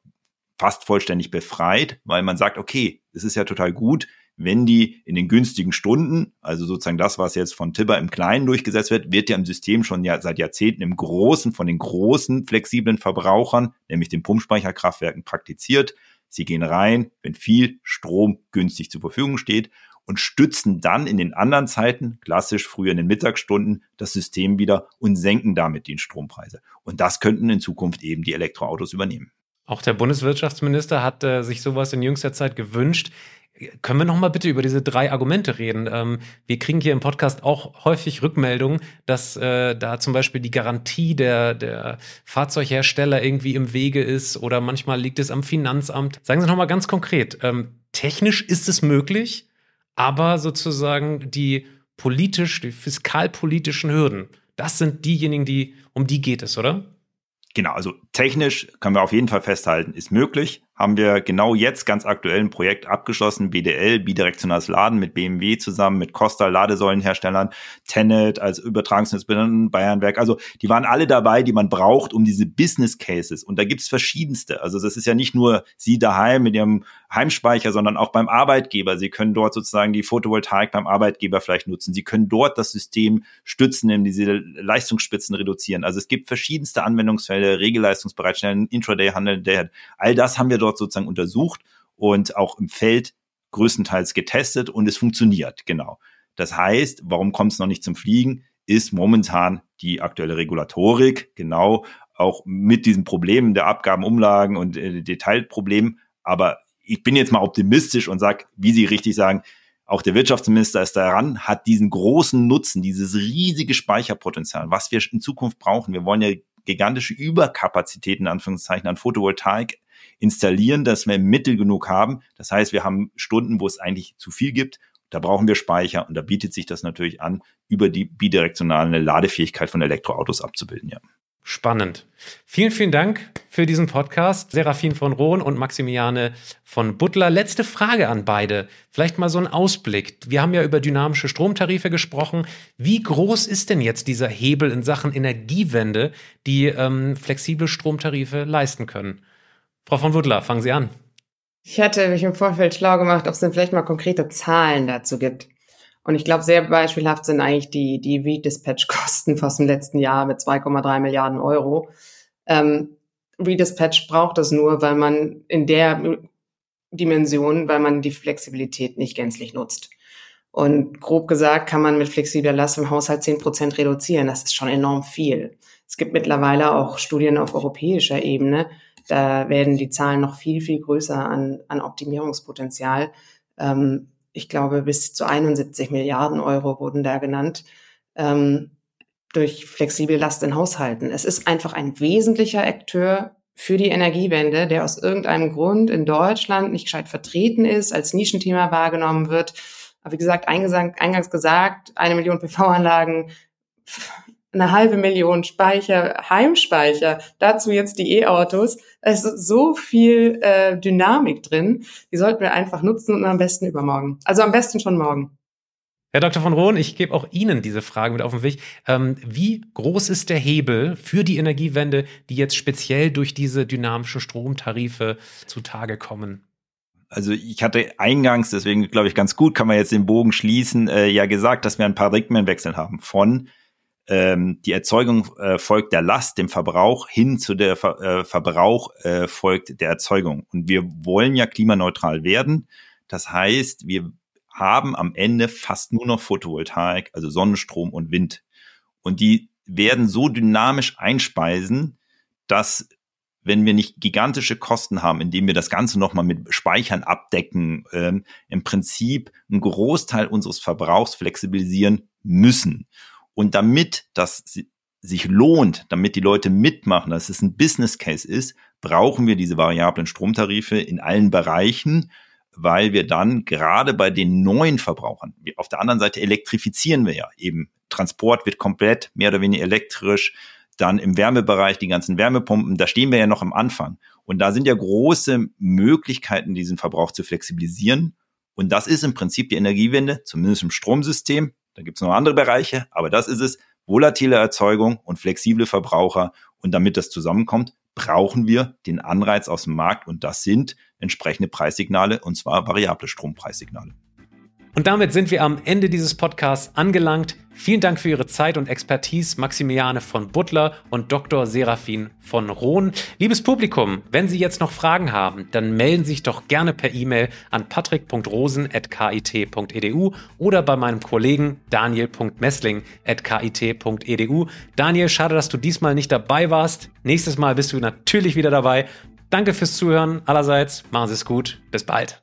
Speaker 3: fast vollständig befreit, weil man sagt, okay, es ist ja total gut, wenn die in den günstigen Stunden, also sozusagen das, was jetzt von Tibber im Kleinen durchgesetzt wird, wird ja im System schon ja seit Jahrzehnten im Großen von den großen flexiblen Verbrauchern, nämlich den Pumpspeicherkraftwerken, praktiziert. Sie gehen rein, wenn viel Strom günstig zur Verfügung steht und stützen dann in den anderen Zeiten, klassisch früher in den Mittagsstunden, das System wieder und senken damit die Strompreise. Und das könnten in Zukunft eben die Elektroautos übernehmen.
Speaker 1: Auch der Bundeswirtschaftsminister hat äh, sich sowas in jüngster Zeit gewünscht. Können wir noch mal bitte über diese drei Argumente reden? Ähm, wir kriegen hier im Podcast auch häufig Rückmeldungen, dass äh, da zum Beispiel die Garantie der, der Fahrzeughersteller irgendwie im Wege ist oder manchmal liegt es am Finanzamt. Sagen Sie noch mal ganz konkret, ähm, technisch ist es möglich, aber sozusagen die politisch, die fiskalpolitischen Hürden, das sind diejenigen, die, um die geht es, oder?
Speaker 3: Genau, also technisch können wir auf jeden Fall festhalten, ist möglich haben wir genau jetzt ganz aktuell ein Projekt abgeschlossen, BDL, bidirektionales Laden mit BMW zusammen, mit Costa, Ladesäulenherstellern, Tenet als Übertragungsnetzbetreiber, Bayernwerk. Also die waren alle dabei, die man braucht, um diese Business Cases. Und da gibt's verschiedenste. Also das ist ja nicht nur Sie daheim mit Ihrem Heimspeicher, sondern auch beim Arbeitgeber. Sie können dort sozusagen die Photovoltaik beim Arbeitgeber vielleicht nutzen. Sie können dort das System stützen, indem diese Leistungsspitzen reduzieren. Also es gibt verschiedenste Anwendungsfälle, Regelleistungsbereitstellen, Intraday-Handel, all das haben wir dort dort sozusagen untersucht und auch im Feld größtenteils getestet und es funktioniert, genau. Das heißt, warum kommt es noch nicht zum Fliegen, ist momentan die aktuelle Regulatorik, genau, auch mit diesen Problemen der Abgabenumlagen und äh, Detailproblemen. Aber ich bin jetzt mal optimistisch und sage, wie Sie richtig sagen, auch der Wirtschaftsminister ist daran, hat diesen großen Nutzen, dieses riesige Speicherpotenzial, was wir in Zukunft brauchen. Wir wollen ja gigantische Überkapazitäten, Anführungszeichen, an Photovoltaik installieren, dass wir Mittel genug haben. Das heißt, wir haben Stunden, wo es eigentlich zu viel gibt. Da brauchen wir Speicher und da bietet sich das natürlich an, über die bidirektionale Ladefähigkeit von Elektroautos abzubilden, ja.
Speaker 1: Spannend. Vielen, vielen Dank für diesen Podcast. Serafin von Rohn und Maximiliane von Butler. Letzte Frage an beide. Vielleicht mal so ein Ausblick. Wir haben ja über dynamische Stromtarife gesprochen. Wie groß ist denn jetzt dieser Hebel in Sachen Energiewende, die ähm, flexible Stromtarife leisten können? Frau von Wuttler, fangen Sie an.
Speaker 2: Ich hatte mich im Vorfeld schlau gemacht, ob es denn vielleicht mal konkrete Zahlen dazu gibt. Und ich glaube, sehr beispielhaft sind eigentlich die, die Redispatch-Kosten aus dem letzten Jahr mit 2,3 Milliarden Euro. Ähm, Redispatch braucht das nur, weil man in der Dimension, weil man die Flexibilität nicht gänzlich nutzt. Und grob gesagt kann man mit flexibler Last im Haushalt 10 Prozent reduzieren. Das ist schon enorm viel. Es gibt mittlerweile auch Studien auf europäischer Ebene, da werden die Zahlen noch viel, viel größer an, an Optimierungspotenzial. Ähm, ich glaube, bis zu 71 Milliarden Euro wurden da genannt. Ähm, durch flexible Last in Haushalten. Es ist einfach ein wesentlicher Akteur für die Energiewende, der aus irgendeinem Grund in Deutschland nicht gescheit vertreten ist, als Nischenthema wahrgenommen wird. Aber wie gesagt, eingangs gesagt, eine Million PV-Anlagen, eine halbe Million Speicher, Heimspeicher, dazu jetzt die E-Autos. Es ist so viel äh, Dynamik drin, die sollten wir einfach nutzen und am besten übermorgen. Also am besten schon morgen.
Speaker 1: Herr Dr. von Rohn, ich gebe auch Ihnen diese Frage mit auf den Weg. Ähm, wie groß ist der Hebel für die Energiewende, die jetzt speziell durch diese dynamischen Stromtarife zutage kommen?
Speaker 3: Also ich hatte eingangs, deswegen glaube ich ganz gut, kann man jetzt den Bogen schließen, äh, ja gesagt, dass wir einen Paradigmenwechsel haben von ähm, die Erzeugung äh, folgt der Last, dem Verbrauch, hin zu der Ver äh, Verbrauch äh, folgt der Erzeugung. Und wir wollen ja klimaneutral werden. Das heißt, wir haben am Ende fast nur noch Photovoltaik, also Sonnenstrom und Wind. Und die werden so dynamisch einspeisen, dass wenn wir nicht gigantische Kosten haben, indem wir das Ganze nochmal mit Speichern abdecken, ähm, im Prinzip einen Großteil unseres Verbrauchs flexibilisieren müssen. Und damit das sich lohnt, damit die Leute mitmachen, dass es ein Business Case ist, brauchen wir diese variablen Stromtarife in allen Bereichen weil wir dann gerade bei den neuen Verbrauchern, auf der anderen Seite elektrifizieren wir ja eben. Transport wird komplett mehr oder weniger elektrisch. Dann im Wärmebereich die ganzen Wärmepumpen, da stehen wir ja noch am Anfang. Und da sind ja große Möglichkeiten, diesen Verbrauch zu flexibilisieren. Und das ist im Prinzip die Energiewende, zumindest im Stromsystem. Da gibt es noch andere Bereiche, aber das ist es. Volatile Erzeugung und flexible Verbraucher. Und damit das zusammenkommt, brauchen wir den Anreiz aus dem Markt und das sind entsprechende Preissignale und zwar variable Strompreissignale.
Speaker 1: Und damit sind wir am Ende dieses Podcasts angelangt. Vielen Dank für Ihre Zeit und Expertise, Maximiliane von Butler und Dr. Serafin von Rohn. Liebes Publikum, wenn Sie jetzt noch Fragen haben, dann melden Sie sich doch gerne per E-Mail an patrick.rosen.kit.edu oder bei meinem Kollegen daniel.messling.kit.edu. Daniel, schade, dass du diesmal nicht dabei warst. Nächstes Mal bist du natürlich wieder dabei. Danke fürs Zuhören allerseits. Machen Sie es gut. Bis bald.